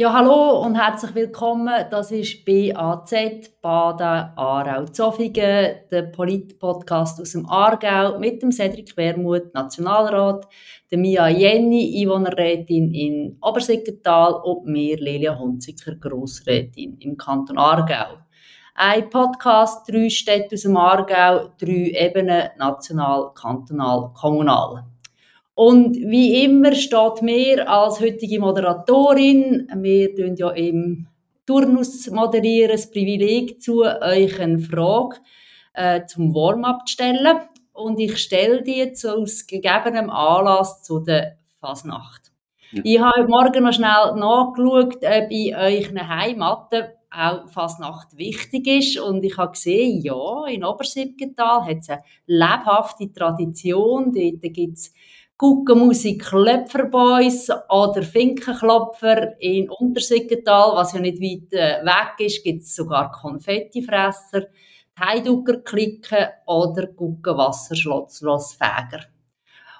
Ja, hallo und herzlich willkommen. Das ist BAZ, Baden, Aarau, Zofingen, der Polit-Podcast aus dem Aargau mit dem Cedric Wermuth, Nationalrat, der Mia Jenny, Einwohnerrätin in Obersiggenthal und mir, Lelia Hunziker, Grossrätin im Kanton Aargau. Ein Podcast, drei Städte aus dem Aargau, drei Ebenen, national, kantonal, kommunal. Und wie immer steht mir als heutige Moderatorin, wir tun ja im Turnus moderieren, das Privileg zu, euch eine Frage äh, zum Warm-up zu stellen. Und ich stelle die jetzt aus gegebenem Anlass zu der Fasnacht. Ja. Ich habe heute Morgen noch schnell nachgeschaut, ob in euren Heimaten auch Fasnacht wichtig ist. Und ich habe gesehen, ja, in Obersibgental hat es eine lebhafte Tradition. Dort gibt es Guckenmusik Klöpferboys oder Finkenklopfer in Untersiggental, was ja nicht weit äh, weg ist, gibt es sogar Konfettifresser, Heiducker Klicken oder Guckenwasserschlossfäger.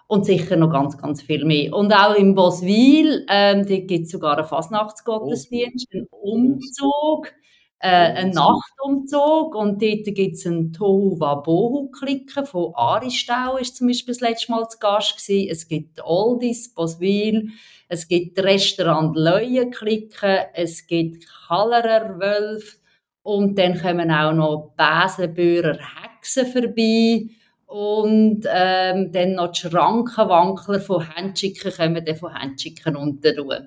Und sicher noch ganz, ganz viel mehr. Und auch in Boswil, ähm, gibt es sogar einen Fasnachtsgottesdienst, einen Umzug äh, ein Nachtumzug und dort gibt es einen Tohuwabohu-Klicken von Aristau, ist zum Beispiel das letzte Mal zu Gast gewesen. Es gibt Oldies, Boswil, es gibt Restaurant Leuen-Klicken, es gibt Kallerer Wölf und dann kommen auch noch Besenbürer Hexen vorbei und ähm, dann noch die Schrankenwankler von Handschicken kommen dann von Handschicken unten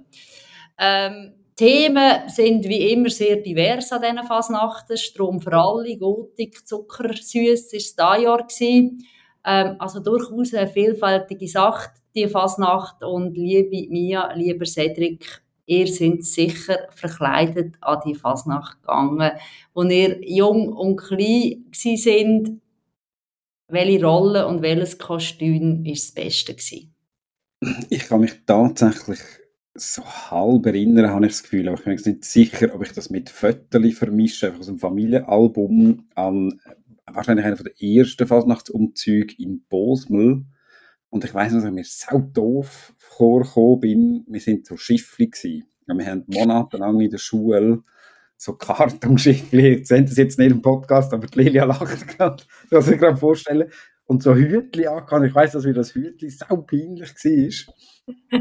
ähm, Themen sind wie immer sehr divers an diesen Fasnachten. Strom für alle, Gotik, Zucker, Süß ist das Jahr. Ähm, also durchaus eine vielfältige Sache, die Fasnacht. Und liebe Mia, lieber Cedric, ihr seid sicher verkleidet an die Fasnacht gegangen, wo ihr jung und klein sind. Welche Rolle und welches Kostüm war das Beste? Ich kann mich tatsächlich so halb erinnern, habe ich das Gefühl, aber ich bin nicht sicher, ob ich das mit Fotos vermische, einfach aus einem Familienalbum an wahrscheinlich einer der ersten Fasnachtsumzüge in Bosmel. Und ich weiß noch, dass ich mir so doof vorgekommen bin. Wir sind so Schiffli gewesen. Wir haben monatelang in der Schule so Kartonschiffli, ihr seht das jetzt nicht im Podcast, aber die Lilia lacht gerade, das ich gerade vorstellen. Und so Hütli angehabt. Ich weiß, dass mir das Hütli sau peinlich war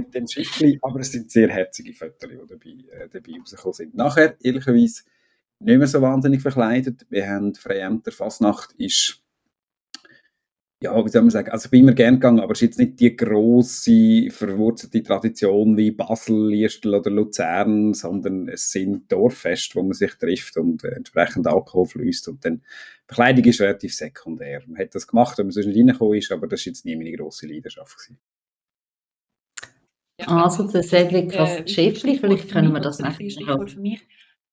mit dem Schiffli, aber es sind sehr herzige Fotos, die dabei, äh, dabei rausgekommen sind. Nachher, ehrlicherweise, nicht mehr so wahnsinnig verkleidet. Wir haben Freiämter Fasnacht ist ja, wie soll man sagen, also ich bin immer gern gegangen, aber es ist jetzt nicht die grosse, verwurzelte Tradition wie Basel, Liestel oder Luzern, sondern es sind Dorffeste, wo man sich trifft und äh, entsprechend Alkohol fließt und dann, Bekleidung ist relativ sekundär. Man hat das gemacht, wenn man sonst nicht reingekommen ist, aber das war jetzt nie meine grosse Leidenschaft. Gewesen. Ja, also der Cedric als äh, Schäfli, vielleicht können wir das nachher für mich.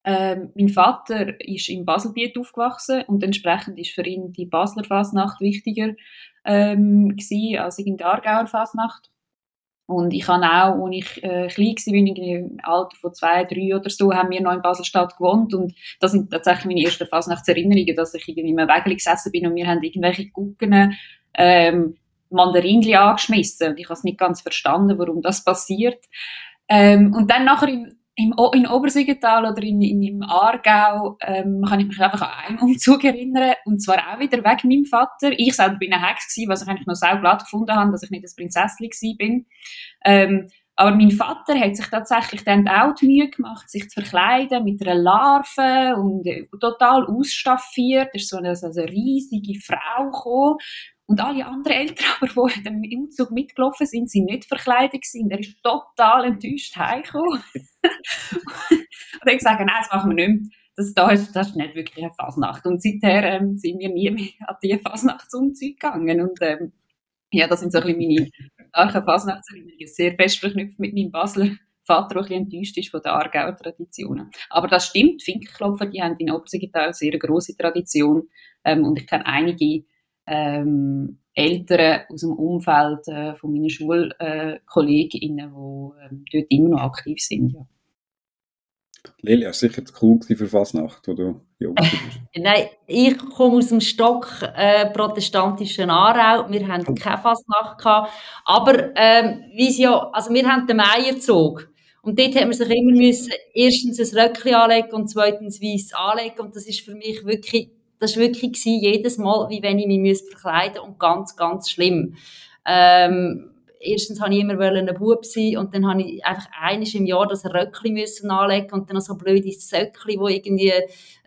Ähm, mein Vater ist im Baselbiet aufgewachsen und entsprechend ist für ihn die Basler Fasnacht wichtiger ähm, gewesen, als in der Aargauer Fasnacht. Und ich habe auch, als ich äh, klein war, im Alter von zwei, drei oder so, haben wir noch in Baselstadt gewohnt. Und das sind tatsächlich meine ersten Fasnachtserinnerungen, dass ich irgendwie im Wägeli gesessen bin und wir haben irgendwelche Gucken ähm, Mandarinli angeschmissen und ich habe es nicht ganz verstanden, warum das passiert. Ähm, und dann nachher im, in Obersiegental oder in, in, im Aargau ähm, kann ich mich einfach an einen Umzug erinnern und zwar auch wieder wegen meinem Vater. Ich selber bin eine Hex gewesen, was ich eigentlich noch sehr glatt gefunden habe, dass ich nicht das Prinzesschen bin. Ähm, aber mein Vater hat sich tatsächlich dann auch die Mühe gemacht, sich zu verkleiden mit einer Larve und äh, total ausstaffiert. Da ist so eine, so eine riesige Frau gekommen und alle anderen Eltern, aber, die dem Umzug mitgelaufen sind, sind nicht verkleidet gewesen. Er ist total enttäuscht heimgekommen. und ich gesagt, nein, das machen wir nicht mehr. Das, das, ist, das ist nicht wirklich eine Fasnacht. Und seither ähm, sind wir nie mehr an diese Fasnachtsumzug gegangen. Und ähm, ja, das sind so ein bisschen meine starken Fasnachtserinnerungen. Sehr fest verknüpft mit meinem Basler Vater, der ein bisschen enttäuscht ist von den Aargauer Traditionen. Aber das stimmt, Finkenklopfer, die haben in Obersiggetal eine sehr grosse Tradition. Ähm, und ich kenne einige ähm, Eltern aus dem Umfeld äh, von meinen Schulkolleginnen, die ähm, dort immer noch aktiv sind. Ja. Lilia, ist sicher cool für Fasnacht, wo du jung bist. Nein, ich komme aus dem Stock äh, protestantischen Aarau. Wir hatten keine Fasnacht gehabt. Aber ähm, wie ja, also wir haben den Meierzug. Und dort hat man sich immer müssen, erstens ein Röckchen anlegen und zweitens weiß anlegen. Und das ist für mich wirklich, das ist wirklich jedes Mal, wie wenn ich mich verkleiden und ganz, ganz schlimm. Ähm, erstens habe ich immer ein Bub sein und dann habe ich einfach eines im Jahr das Röckchen müssen anlegen und dann noch so blöde Söckchen, die irgendwie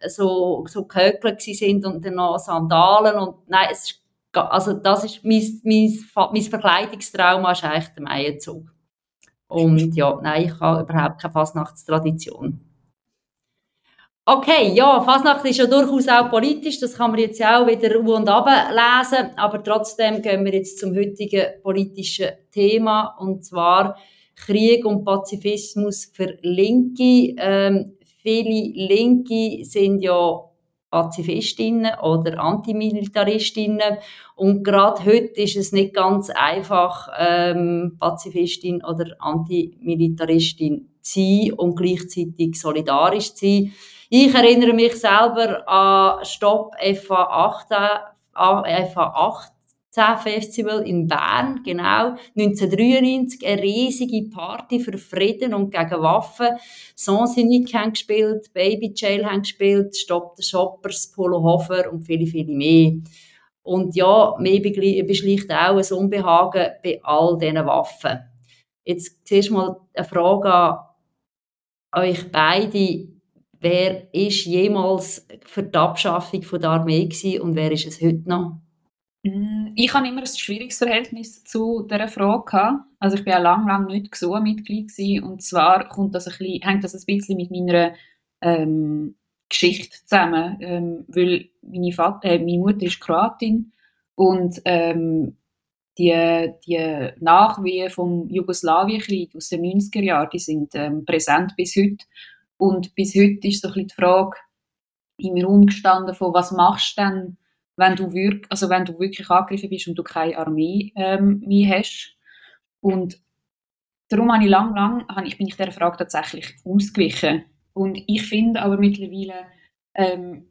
so, so gehökelt sind und dann noch Sandalen und nein, es ist, also das ist mein, mein, mein Verkleidungstrauma ist eigentlich der Meierzug. Und ja, nein, ich habe überhaupt keine Fasnachtstradition. Okay, ja, Fasnacht ist ja durchaus auch politisch, das kann man jetzt auch wieder u und lesen, aber trotzdem gehen wir jetzt zum heutigen politischen Thema und zwar Krieg und Pazifismus für Linke. Ähm, viele Linke sind ja Pazifistinnen oder Antimilitaristinnen. Und gerade heute ist es nicht ganz einfach, ähm, Pazifistin oder Antimilitaristin zu sein und gleichzeitig solidarisch zu sein. Ich erinnere mich selber an Stop FA 18, FA 8 Festival in Bern, genau, 1993, eine riesige Party für Frieden und gegen Waffen. Sansinik haben gespielt, Baby Jail haben gespielt, Stop the Shoppers, Polo Hofer und viele, viele mehr. Und ja, mir beschleicht auch ein Unbehagen bei all diesen Waffen. Jetzt zuerst mal eine Frage an euch beide. Wer ist jemals für die Abschaffung der Armee gewesen und wer ist es heute noch? Mm, ich habe immer ein schwieriges Verhältnis zu dieser Frage. Also ich war ja lange, lange nicht so Mitglied gewesen. und zwar kommt das ein bisschen, hängt das ein bisschen mit meiner ähm, Geschichte zusammen, ähm, weil meine, Vater, äh, meine Mutter ist Kroatin und ähm, die, die Nachwehen vom Jugoslawienkrieg aus den 90er Jahren, die sind ähm, präsent bis heute und bis heute ist so ein bisschen die Frage in mir umgestanden von was machst du denn wenn du, wirk also wenn du wirklich angegriffen bist und du keine Armee ähm, mehr hast. Und darum habe ich lang, lang, habe ich, bin ich dieser Frage tatsächlich ausgewichen. Und ich finde aber mittlerweile, ähm,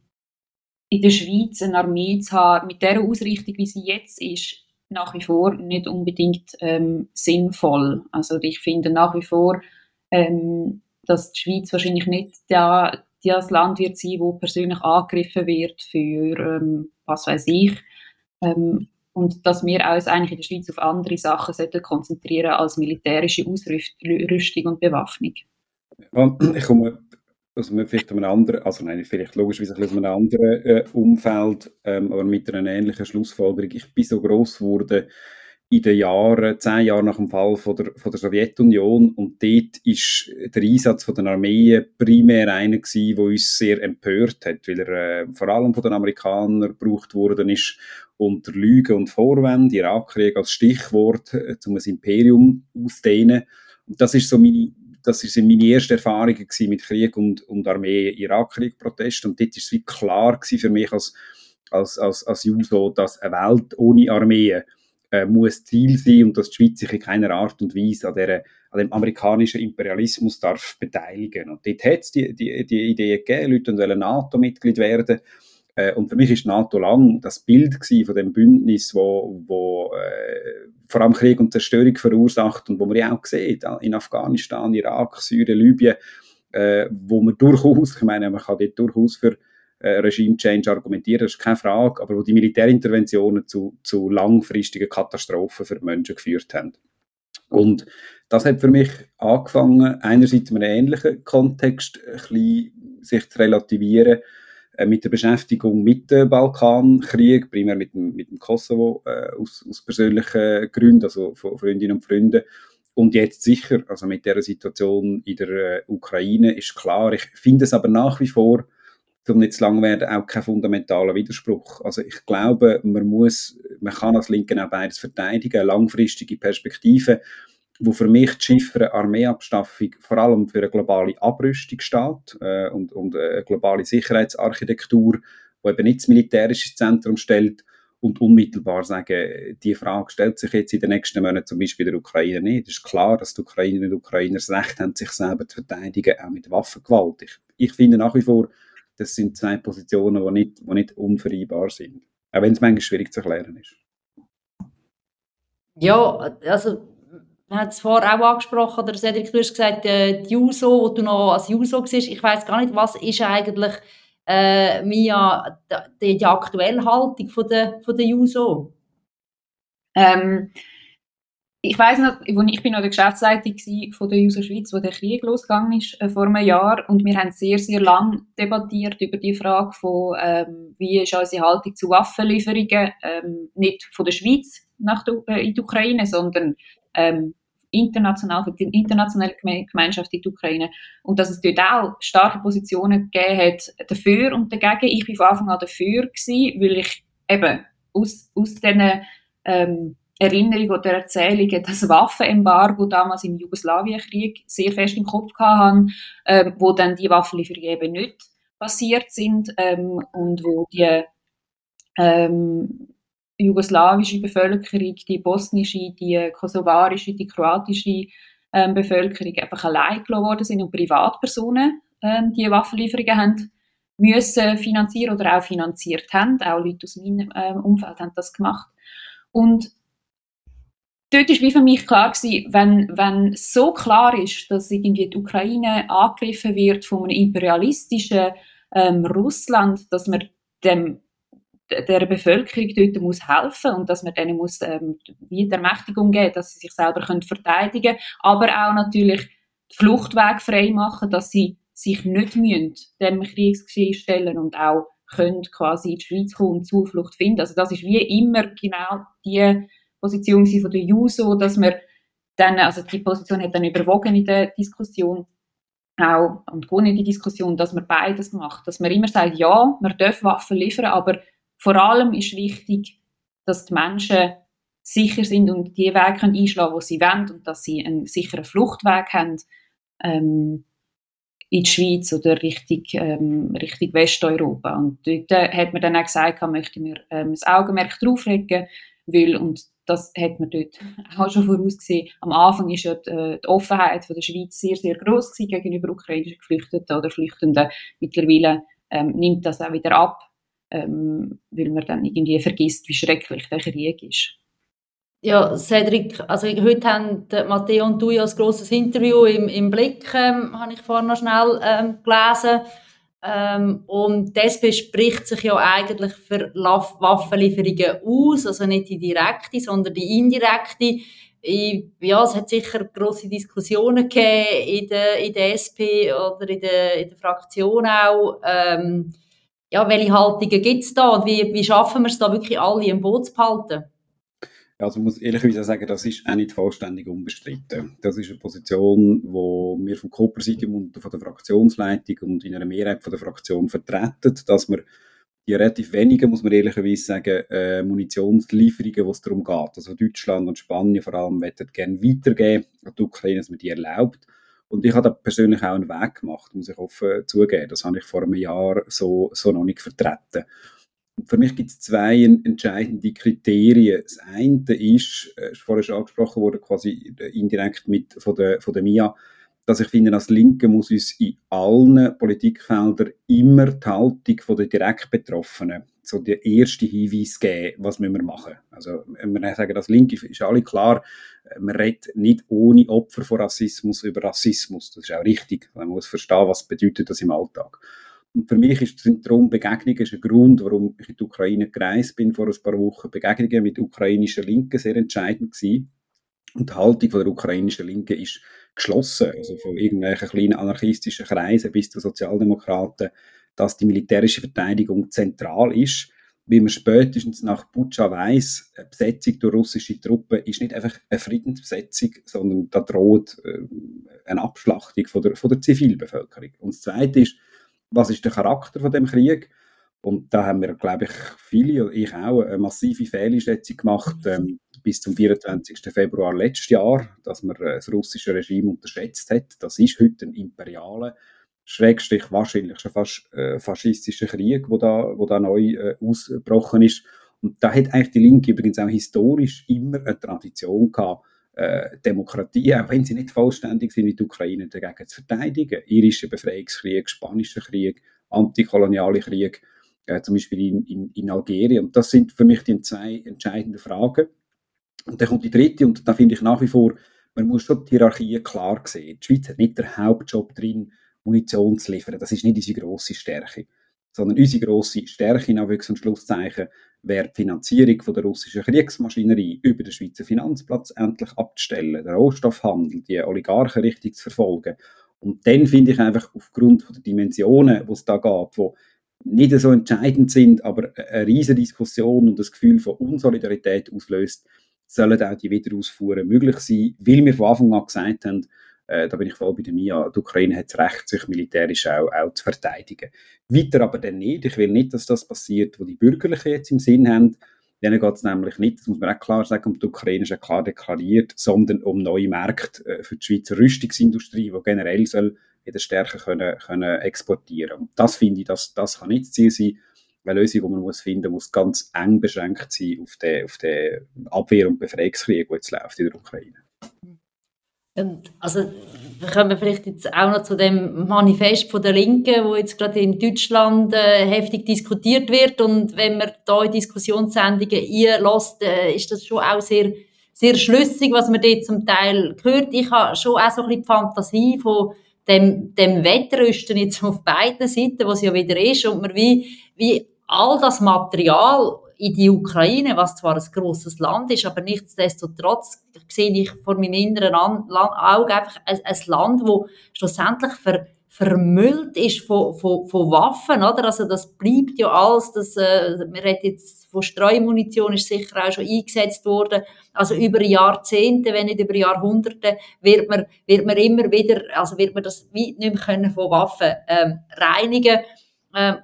in der Schweiz eine Armee zu haben, mit der Ausrichtung, wie sie jetzt ist, nach wie vor nicht unbedingt ähm, sinnvoll. Also ich finde nach wie vor, ähm, dass die Schweiz wahrscheinlich nicht das Land wird sein, wo persönlich angegriffen wird für ähm, was weiß ich. Ähm, und dass wir uns eigentlich in der Schweiz auf andere Sachen sollten konzentrieren als militärische Ausrüstung und Bewaffnung. ich komme aus vielleicht einem anderen, also nein, vielleicht logischerweise aus einem anderen äh, Umfeld, ähm, aber mit einer ähnlichen Schlussfolgerung. Ich bin so groß geworden in den Jahren, zehn Jahre nach dem Fall von der, von der Sowjetunion. Und dort ist der Einsatz von den Armeen primär einer der uns sehr empört hat, weil er äh, vor allem von den Amerikanern gebraucht worden ist. Unter Lügen und Vorwände, Irakkrieg als Stichwort, äh, um ein Imperium auszudehnen. Und das ist so meine, das ist meine erste Erfahrung mit Krieg und, und Armee, Irakkrieg-Protest und dort ist es wie klar für mich als, als, als, als Juso, dass eine Welt ohne Armee äh, muss Ziel sein und dass die Schweiz sich in keiner Art und Weise an, der, an dem amerikanischen Imperialismus darf beteiligen. Und dort hat es die, die, die Idee gegeben, Leute wollen NATO-Mitglied werden. Äh, und für mich ist NATO lang das Bild von dem Bündnis, wo, wo äh, vor allem Krieg und Zerstörung verursacht und wo man ja auch sieht, in Afghanistan, Irak, Syrien, Libyen, äh, wo man durchaus, ich meine, man kann dort durchaus für äh, Regime-Change argumentieren, das ist keine Frage, aber wo die Militärinterventionen zu, zu langfristigen Katastrophen für die Menschen geführt haben. Und das hat für mich angefangen, einerseits in einem ähnlichen Kontext ein bisschen sich zu relativieren, äh, mit der Beschäftigung mit dem Balkankrieg, primär mit dem, mit dem Kosovo äh, aus, aus persönlichen Gründen, also von Freundinnen und Freunden. Und jetzt sicher, also mit der Situation in der äh, Ukraine ist klar, ich finde es aber nach wie vor um nicht zu lang werden, auch kein fundamentaler Widerspruch. Also ich glaube, man muss, man kann als Linken auch beides verteidigen, langfristige Perspektive, wo für mich die Chiffre Armeeabstaffung vor allem für eine globale Abrüstung steht äh, und, und eine globale Sicherheitsarchitektur, die eben nicht das militärische Zentrum stellt und unmittelbar sagen, die Frage stellt sich jetzt in den nächsten Monaten zum Beispiel der Ukraine nicht. Es ist klar, dass die Ukrainerinnen und Ukrainer das Recht haben, sich selber zu verteidigen, auch mit Waffengewalt. Ich, ich finde nach wie vor, das sind zwei Positionen, die nicht, die nicht unvereinbar sind. Auch wenn es manchmal schwierig zu erklären ist. Ja, also hat es vorher auch angesprochen, oder Cedric, du hast gesagt, äh, die Juso, wo du noch als Juso warst, ich weiß gar nicht, was ist eigentlich äh, Mia, die, die aktuelle Haltung von der, von der Juso? Ähm, ich weiß noch, ich bin noch der Geschäftsleitung von der User Schweiz, wo der Krieg losgegangen ist äh, vor einem Jahr und wir haben sehr sehr lang debattiert über die Frage von ähm, wie ist unsere Haltung zu Waffenlieferungen ähm, nicht von der Schweiz nach der, äh, in die Ukraine, sondern ähm, international für die internationale Gemeinschaft in der Ukraine und dass es dort auch starke Positionen gegeben hat dafür und dagegen. Ich war von Anfang an dafür gewesen, weil ich eben aus aus diesen ähm, Erinnerung oder Erzählungen, das Waffenembargo damals im Jugoslawienkrieg sehr fest im Kopf hatte, ähm, wo dann die Waffenlieferungen eben nicht passiert sind ähm, und wo die ähm, jugoslawische Bevölkerung, die bosnische, die kosovarische, die kroatische ähm, Bevölkerung einfach allein gelassen worden sind und Privatpersonen ähm, die Waffenlieferungen haben müssen finanzieren oder auch finanziert haben. Auch Leute aus meinem ähm, Umfeld haben das gemacht. Und dort ist wie für mich klar gewesen, wenn, wenn so klar ist, dass irgendwie die Ukraine angegriffen wird von einem imperialistischen ähm, Russland, dass man dem der Bevölkerung dort muss helfen und dass man denen muss ähm, wie die Ermächtigung geben, dass sie sich selber können verteidigen, aber auch natürlich den Fluchtweg frei machen, dass sie sich nicht müssen, dem Kriegsgeschehen stellen und auch können quasi in die Schweiz kommen und Zuflucht finden. Also das ist wie immer genau die Position von der JUSO, dass man dann, also die Position hat dann überwogen in der Diskussion auch und gewonnen in die Diskussion, dass man beides macht, dass man immer sagt, ja, man darf Waffen liefern, aber vor allem ist wichtig, dass die Menschen sicher sind und die Wege können einschlagen, wo sie wollen und dass sie einen sicheren Fluchtweg haben ähm, in die Schweiz oder Richtung, ähm, Richtung Westeuropa. Und dort hat man dann auch gesagt, möchte man ähm, das Augenmerk drauflegen, weil, und das hat man dort auch schon vorausgesehen. Am Anfang ist ja die, äh, die Offenheit von der Schweiz sehr, sehr groß gegenüber ukrainischen Geflüchteten oder Flüchtenden. Mittlerweile ähm, nimmt das auch wieder ab, ähm, weil man dann irgendwie vergisst, wie schrecklich der Krieg ist. Ja, Cedric, also heute haben Matteo und du ja ein grosses Interview im, im Blick, ähm, habe ich vorhin noch schnell ähm, gelesen. Ähm, und das bespricht sich ja eigentlich für Waffenlieferungen aus, also nicht die direkte, sondern die indirekte. Ich, ja, es hat sicher grosse Diskussionen gegeben in der, in der SP oder in der, in der Fraktion auch. Ähm, ja, welche Haltungen gibt es da und wie, wie schaffen wir es da wirklich alle im Boot zu behalten? Also ich muss ehrlicherweise sagen, das ist auch nicht vollständig unbestritten. Das ist eine Position, wo wir vom Co-Präsidium und von der Fraktionsleitung und in einer Mehrheit von der Fraktion vertreten, dass wir die relativ wenigen, muss man ehrlicherweise sagen, äh, Munitionslieferungen, wo es darum geht, also Deutschland und Spanien vor allem, möchten gerne weitergeben an die Ukraine, dass man die erlaubt. Und ich habe da persönlich auch einen Weg gemacht, muss ich offen zugeben. Das habe ich vor einem Jahr so, so noch nicht vertreten für mich gibt es zwei entscheidende Kriterien. Das eine ist, äh, ist vorher schon angesprochen worden, quasi indirekt mit, von, der, von der MIA, dass ich finde, als Linke muss uns in allen Politikfeldern immer die Haltung den direkt Betroffenen, so der erste Hinweis geben, was müssen wir machen. Also, wenn wir sagen, als Linke ist alle klar, äh, man redet nicht ohne Opfer von Rassismus über Rassismus. Das ist auch richtig. Man muss verstehen, was bedeutet das im Alltag. Und für mich ist sind darum Begegnungen ein Grund, warum ich in die Ukraine gereist bin vor ein paar Wochen. Begegnungen mit ukrainischen Linken sehr entscheidend gewesen. Und die Haltung von der ukrainischen Linken ist geschlossen, also von irgendwelchen kleinen anarchistischen Kreisen bis zu Sozialdemokraten, dass die militärische Verteidigung zentral ist. Wie man spätestens nach Butscha weiss, eine Besetzung durch russische Truppen ist nicht einfach eine Friedensbesetzung, sondern da droht äh, eine Abschlachtung von der, von der Zivilbevölkerung. Und das Zweite ist, was ist der Charakter von dem Krieg? Und da haben wir, glaube ich, viele, ich auch, eine massive Fehleinschätzung gemacht ähm, bis zum 24. Februar letztes Jahr, dass man äh, das russische Regime unterschätzt hat. Das ist heute ein imperialer, Schrägstrich wahrscheinlich schon fast äh, faschistischer Krieg, wo da, wo da neu äh, ausgebrochen ist. Und da hat eigentlich die Linke übrigens auch historisch immer eine Tradition gehabt, äh, Demokratie, auch wenn sie nicht vollständig sind wie die Ukraine, dagegen zu verteidigen. Irischer Befreiungskrieg, spanischer Krieg, antikoloniale Krieg, äh, zum Beispiel in, in, in Algerien. Und das sind für mich die zwei entscheidenden Fragen. Und dann kommt die dritte, und da finde ich nach wie vor, man muss schon die Hierarchie klar sehen. Die Schweiz hat nicht den Hauptjob drin, Munition zu liefern. Das ist nicht unsere grosse Stärke. Sondern unsere grosse Stärke, Anführungs- und Schlusszeichen, wäre die Finanzierung von der russischen Kriegsmaschinerie über den Schweizer Finanzplatz endlich abzustellen, den Rohstoffhandel, die Oligarchen richtig zu verfolgen. Und dann finde ich einfach aufgrund der Dimensionen, wo es da geht, wo nicht so entscheidend sind, aber eine riesige Diskussion und das Gefühl von Unsolidarität auslöst, sollen auch die Wiederausfuhren möglich sein, weil wir von Anfang an gesagt haben, da bin ich voll bei der Mia, die Ukraine hat das Recht, sich militärisch auch, auch zu verteidigen. Weiter aber dann nicht. Ich will nicht, dass das passiert, wo die Bürgerlichen jetzt im Sinn haben. Denen geht es nämlich nicht, das muss man auch klar sagen, um die Ukraine ist ja klar deklariert, sondern um neue Märkte äh, für die Schweizer Rüstungsindustrie, die generell soll wieder stärker können, können exportieren. Und das finde ich, das, das kann nicht das Ziel sein. Eine Lösung, die man muss finden muss, ganz eng beschränkt sein auf den, auf den Abwehr- und Befreiungskrieg, der jetzt läuft in der Ukraine. Und also, wir kommen vielleicht jetzt auch noch zu dem Manifest von der Linken, wo jetzt gerade in Deutschland äh, heftig diskutiert wird. Und wenn man da in Diskussionssendungen einlässt, äh, ist das schon auch sehr, sehr schlüssig, was man dort zum Teil hört. Ich habe schon auch so ein bisschen die Fantasie von dem, dem Wettrüsten jetzt auf beiden Seiten, was ja wieder ist, und man wie, wie all das Material in die Ukraine, was zwar ein grosses Land ist, aber nichtsdestotrotz sehe ich vor meinem inneren Auge einfach ein, ein Land, wo schlussendlich ver, vermüllt ist von, von, von Waffen, oder? Also das bleibt ja alles, das, äh, wir reden jetzt von Streumunition, ist sicher auch schon eingesetzt worden, also über Jahrzehnte, wenn nicht über Jahrhunderte, wird man, wird man immer wieder, also wird man das weit nicht mehr können von Waffen ähm, reinigen ähm,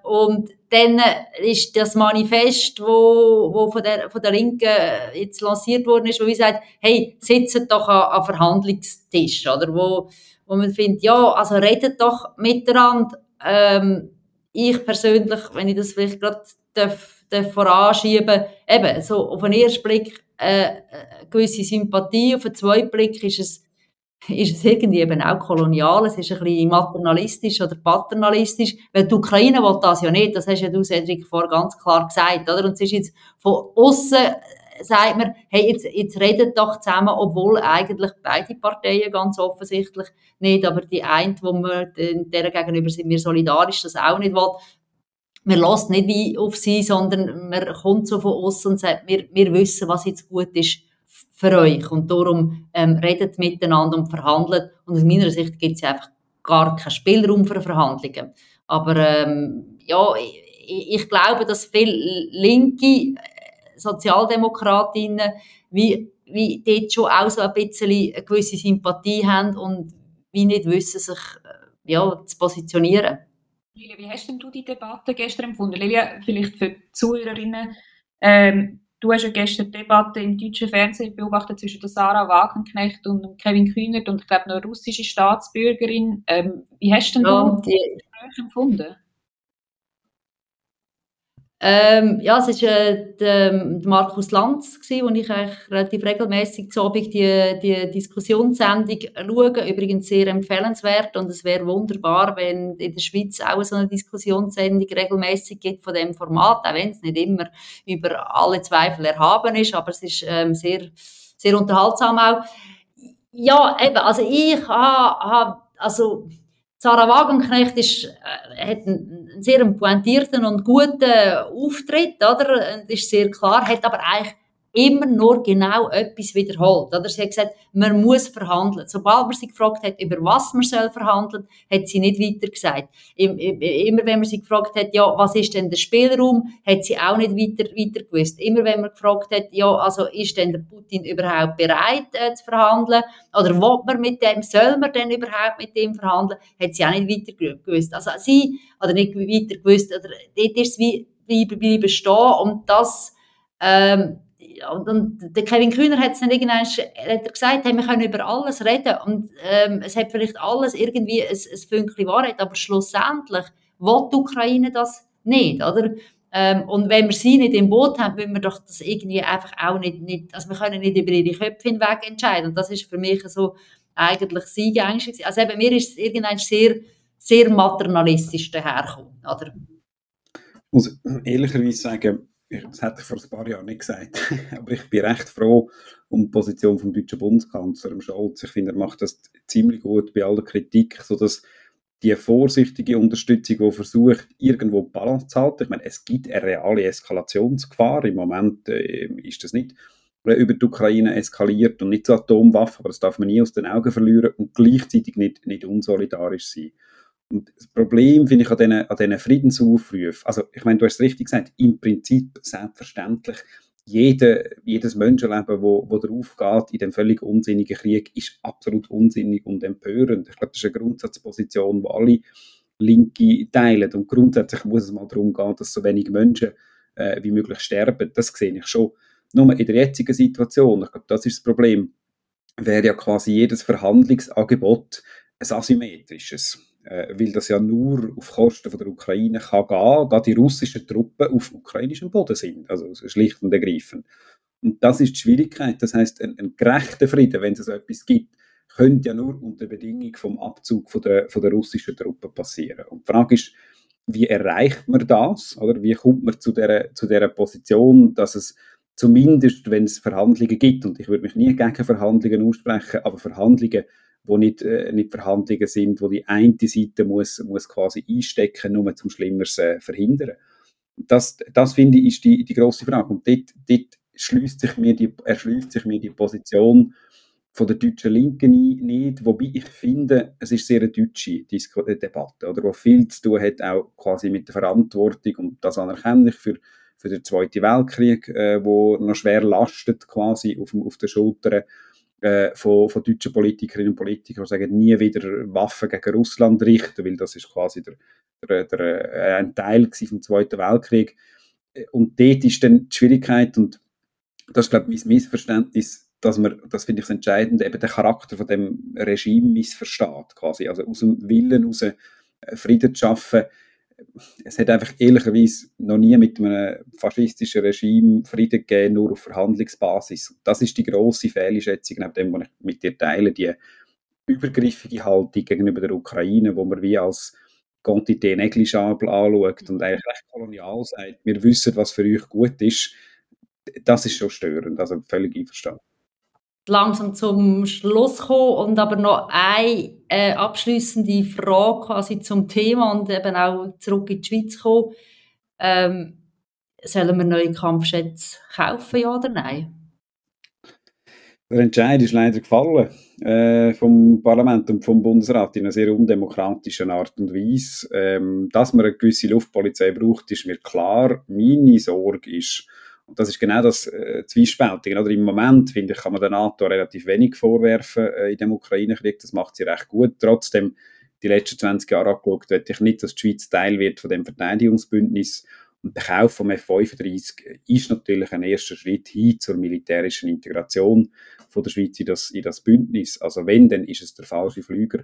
und dann ist das Manifest, wo, wo von, der, von der Linken jetzt lanciert worden ist, wo wir sagt, hey, sitzt doch an, an Verhandlungstisch, oder? Wo, wo man findet, ja, also redet doch miteinander. Ähm, ich persönlich, wenn ich das vielleicht gerade darf, darf eben, so auf den ersten Blick äh, eine gewisse Sympathie, auf den zweiten Blick ist es ist es irgendwie eben auch kolonial, es ist ein bisschen maternalistisch oder paternalistisch, weil die Ukraine will das ja nicht, das hast ja du, Cedric, vorher ganz klar gesagt, oder? Und es ist jetzt von außen sagt man, hey, jetzt, jetzt redet doch zusammen, obwohl eigentlich beide Parteien ganz offensichtlich nicht, aber die eine, wo wir, deren gegenüber sind wir solidarisch, das auch nicht will, man lässt nicht auf sie, sondern man kommt so von außen und sagt, wir, wir wissen, was jetzt gut ist für euch. Und darum ähm, redet miteinander und verhandelt. Und aus meiner Sicht gibt es ja einfach gar keinen Spielraum für Verhandlungen. Aber ähm, ja, ich, ich, glaube, dass viele linke äh, Sozialdemokratinnen wie, wie dort schon auch so ein bisschen eine gewisse Sympathie haben und wie nicht wissen, sich äh, ja, zu positionieren. Lilia, wie hast denn du die Debatte gestern empfunden? Lilia, vielleicht für die Zuhörerinnen, ähm, Du hast ja gestern die Debatte im deutschen Fernsehen beobachtet zwischen der Sarah Wagenknecht und Kevin Kühnert und ich glaube noch eine russische Staatsbürgerin. Ähm, wie hast du denn ja, du die Gespräche empfunden? Ähm, ja, es war äh, der, Markus Lanz, gewesen, wo ich eigentlich relativ regelmäßig die, die Diskussionssendung schaue. Übrigens sehr empfehlenswert und es wäre wunderbar, wenn in der Schweiz auch so eine Diskussionssendung regelmäßig gibt von dem Format, auch wenn es nicht immer über alle Zweifel erhaben ist, aber es ist ähm, sehr, sehr unterhaltsam auch. Ja, eben, also ich habe, ha, also Sarah Wagenknecht ist, äh, hat einen, sehr pointierten und guten Auftritt, oder? Und ist sehr klar, hat aber eigentlich immer nur genau etwas wiederholt. Oder? Sie hat gesagt, man muss verhandeln. Sobald man sie gefragt hat, über was man soll verhandeln, hat sie nicht weiter gesagt. Immer wenn man sie gefragt hat, ja, was ist denn der Spielraum, hat sie auch nicht weiter, weiter gewusst. Immer wenn man gefragt hat, ja, also ist denn der Putin überhaupt bereit äh, zu verhandeln? Oder will man mit dem, soll man denn überhaupt mit dem verhandeln? Hat sie auch nicht weiter gewusst. Also sie, oder nicht weiter gewusst, oder dort ist es wie, wie, wie bestehen und das, ähm, und, und der Kevin Kühner hat es dann irgendwann hat er gesagt, hey, wir können über alles reden und ähm, es hat vielleicht alles irgendwie ein, ein Fünkchen Wahrheit, aber schlussendlich will die Ukraine das nicht, oder? Ähm, und wenn wir sie nicht im Boot haben, müssen wir doch das irgendwie einfach auch nicht, nicht also wir können nicht über ihre Köpfe hinweg entscheiden und das ist für mich so eigentlich Siegängst. Also eben, mir ist es irgendwann sehr, sehr maternalistisch dahergekommen, oder? Muss ehrlicherweise sagen, das hätte ich vor ein paar Jahren nicht gesagt. Aber ich bin recht froh, um die Position vom deutschen Bundeskanzler Scholz. Ich finde, er macht das ziemlich gut bei aller Kritik, sodass die vorsichtige Unterstützung, die versucht, irgendwo Balance zu halten. Ich meine, es gibt eine reale Eskalationsgefahr. Im Moment äh, ist das nicht über die Ukraine eskaliert und nicht zu Atomwaffen, aber das darf man nie aus den Augen verlieren und gleichzeitig nicht, nicht unsolidarisch sein. Und das Problem finde ich an diesen, an diesen Friedensaufrufen, also ich meine, du hast es richtig gesagt, im Prinzip selbstverständlich, jede, jedes Menschenleben, wo, wo darauf geht in dem völlig unsinnigen Krieg, ist absolut unsinnig und empörend. Ich glaube, das ist eine Grundsatzposition, die alle Linke teilen. Und grundsätzlich muss es mal darum gehen, dass so wenig Menschen äh, wie möglich sterben. Das sehe ich schon. Nur in der jetzigen Situation, ich glaube, das ist das Problem, wäre ja quasi jedes Verhandlungsangebot ein asymmetrisches weil das ja nur auf Kosten von der Ukraine kann gehen, da die russischen Truppen auf ukrainischem Boden sind, also schlicht und ergreifend. Und das ist die Schwierigkeit. Das heißt, ein, ein gerechter Frieden, wenn es so etwas gibt, könnte ja nur unter Bedingung vom Abzug von der, von der russischen Truppen passieren. Und die Frage ist, wie erreicht man das? Oder wie kommt man zu der, zu der Position, dass es zumindest, wenn es Verhandlungen gibt, und ich würde mich nie gegen Verhandlungen aussprechen, aber Verhandlungen wo nicht, äh, nicht Verhandlungen sind, wo die eine Seite muss, muss quasi einstecken, nur zum Schlimmeres äh, verhindern. Das, das finde ich ist die, die grosse Frage. Und dort, dort schließt sich mir die, erschließt sich mir die Position von der deutschen Linken nicht, wobei ich finde, es ist sehr eine deutsche Disku äh, Debatte, oder, wo viel zu tun hat, auch quasi mit der Verantwortung und das anerkenne ich für, für den Zweiten Weltkrieg, äh, wo noch schwer lastet quasi auf, auf den Schultern äh, von, von deutschen Politikerinnen und Politikern, die sagen, nie wieder Waffen gegen Russland richten, weil das ist quasi der, der, der, äh, ein Teil vom Zweiten Weltkrieg. Und dort ist dann die Schwierigkeit, und das ist, glaube ich, mein Missverständnis, dass man, das finde ich das Entscheidende, eben den Charakter von dem Regime missversteht, quasi. Also aus dem Willen heraus äh, Frieden zu schaffen, es hat einfach ehrlicherweise noch nie mit einem faschistischen Regime Frieden gegeben, nur auf Verhandlungsbasis. Das ist die grosse Fehlschätzung, neben dem, was ich mit dir teile, die übergriffige Haltung gegenüber der Ukraine, wo man wie als Quantité negligible anschaut und eigentlich recht kolonial sagt, wir wissen, was für euch gut ist, das ist schon störend, also völlig einverstanden langsam zum Schluss kommen und aber noch eine äh, abschließende Frage quasi zum Thema und eben auch zurück in die Schweiz kommen. Ähm, sollen wir neue Kampfschätze kaufen, ja oder nein? Der Entscheid ist leider gefallen äh, vom Parlament und vom Bundesrat in einer sehr undemokratischen Art und Weise. Ähm, dass man eine gewisse Luftpolizei braucht, ist mir klar. Meine Sorge ist, das ist genau das äh, Zwiespältige. Oder im Moment, finde ich, kann man der NATO relativ wenig vorwerfen äh, in dem Ukraine-Krieg. Das macht sie recht gut. Trotzdem, die letzten 20 Jahre angeschaut, möchte ich nicht, dass die Schweiz Teil wird von dem Verteidigungsbündnis. Und der Kauf vom F-35 ist natürlich ein erster Schritt hin zur militärischen Integration von der Schweiz in das, in das Bündnis. Also wenn, dann ist es der falsche Flüger,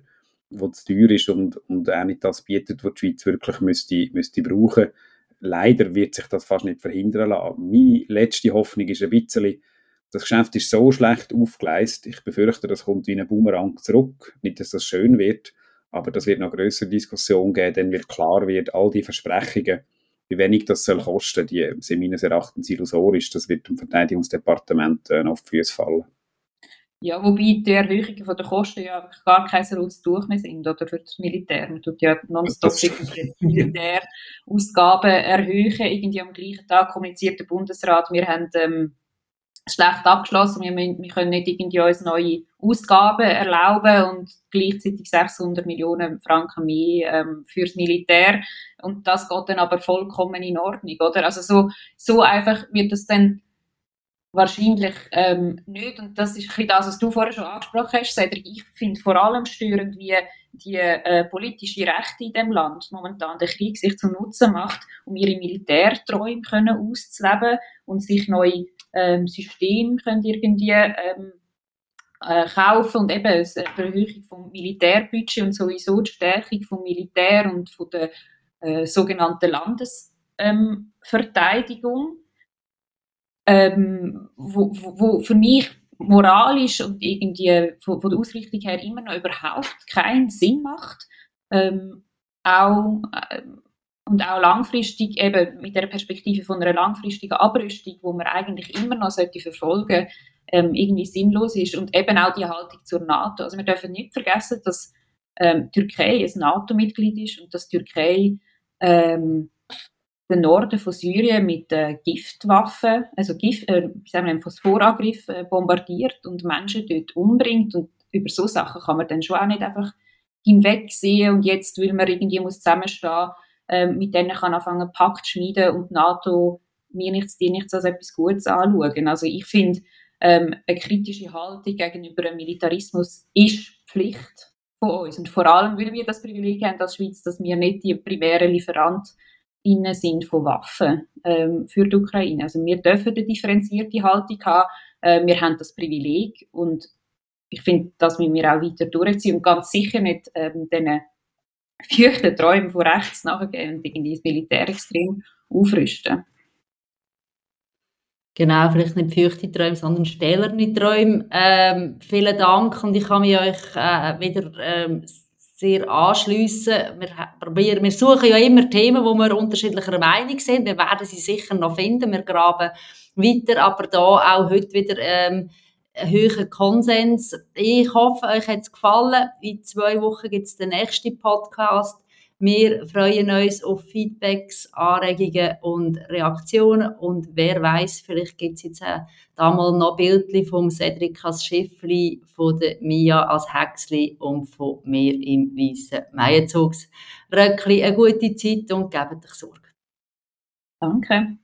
der zu teuer ist und, und auch nicht das bietet, was die Schweiz wirklich müsste, müsste brauchen müsste leider wird sich das fast nicht verhindern lassen. Meine letzte Hoffnung ist ein bisschen, das Geschäft ist so schlecht aufgeleistet, ich befürchte, das kommt wie ein Boomerang zurück. Nicht, dass das schön wird, aber das wird noch größere Diskussion geben, dann wird klar wird, all die Versprechungen, wie wenig das soll kosten, die sind meines Erachtens illusorisch. Das wird dem Verteidigungsdepartement äh, auf die Füße fallen. Ja, wobei die Erhöhungen von der Kosten ja gar kein rotes Tuch mehr sind, oder, für das Militär. Man tut ja nonstop Militärausgaben erhöhen. Irgendwie am gleichen Tag kommuniziert der Bundesrat, wir haben, ähm, schlecht abgeschlossen, wir, wir können nicht irgendwie uns neue Ausgaben erlauben und gleichzeitig 600 Millionen Franken mehr ähm, fürs Militär. Und das geht dann aber vollkommen in Ordnung, oder? Also so, so einfach wird das dann Wahrscheinlich ähm, nicht. Und das ist ein das, was du vorher schon angesprochen hast, Cedric. Ich finde vor allem störend, wie die äh, politische Rechte in dem Land momentan den Krieg sich zum Nutzen macht, um ihre Militärträume können auszuleben und sich neue ähm, Systeme können irgendwie ähm, äh, kaufen und eben eine Erhöhung vom Militärbudget und sowieso die Stärkung vom Militär und von der äh, sogenannten Landesverteidigung ähm, wo, wo, wo für mich moralisch und irgendwie von, von, der Ausrichtung her immer noch überhaupt keinen Sinn macht. Ähm, auch, äh, und auch langfristig eben mit der Perspektive von einer langfristigen Abrüstung, wo man eigentlich immer noch sollte verfolgen ähm, irgendwie sinnlos ist und eben auch die Haltung zur NATO. Also wir dürfen nicht vergessen, dass ähm, Türkei ein NATO-Mitglied ist und dass Türkei ähm, den Norden von Syrien mit äh, Giftwaffen, also Gift, äh, wir, Phosphorangriff äh, bombardiert und Menschen dort umbringt. Und über so Sachen kann man dann schon auch nicht einfach hinwegsehen. Und jetzt, weil man irgendwie muss zusammenstehen, äh, mit denen kann anfangen Pakt schmieden und NATO mir nichts, dir nichts als etwas Gutes anschauen. Also ich finde, ähm, eine kritische Haltung gegenüber dem Militarismus ist Pflicht von uns. Und vor allem, weil wir das Privileg haben als Schweiz, dass wir nicht die primären Lieferantinnen sind von Waffen ähm, für die Ukraine. Also wir dürfen eine differenzierte Haltung haben, äh, wir haben das Privileg und ich finde, das müssen wir auch weiter durchziehen und ganz sicher nicht ähm, diesen feuchten Träumen von rechts nachgehen und irgendwie das Militär aufrüsten. Genau, vielleicht nicht feuchte Träume, sondern stählerne Träume. Ähm, vielen Dank und ich kann mich euch äh, wieder ähm, sehr anschliessen. Wir, probieren, wir suchen ja immer Themen, wo wir unterschiedlicher Meinung sind. Wir werden sie sicher noch finden. Wir graben weiter, aber da auch heute wieder ähm, einen höheren Konsens. Ich hoffe, euch hat es gefallen. In zwei Wochen gibt es den nächsten Podcast. Wir freuen uns auf Feedbacks, Anregungen und Reaktionen. Und wer weiß, vielleicht gibt es jetzt auch da mal noch Bildchen vom Cedric als Schiffli, von der Mia als Häcksli und von mir im weißen Meienzugsröckli. Eine gute Zeit und gebt euch Sorge. Danke.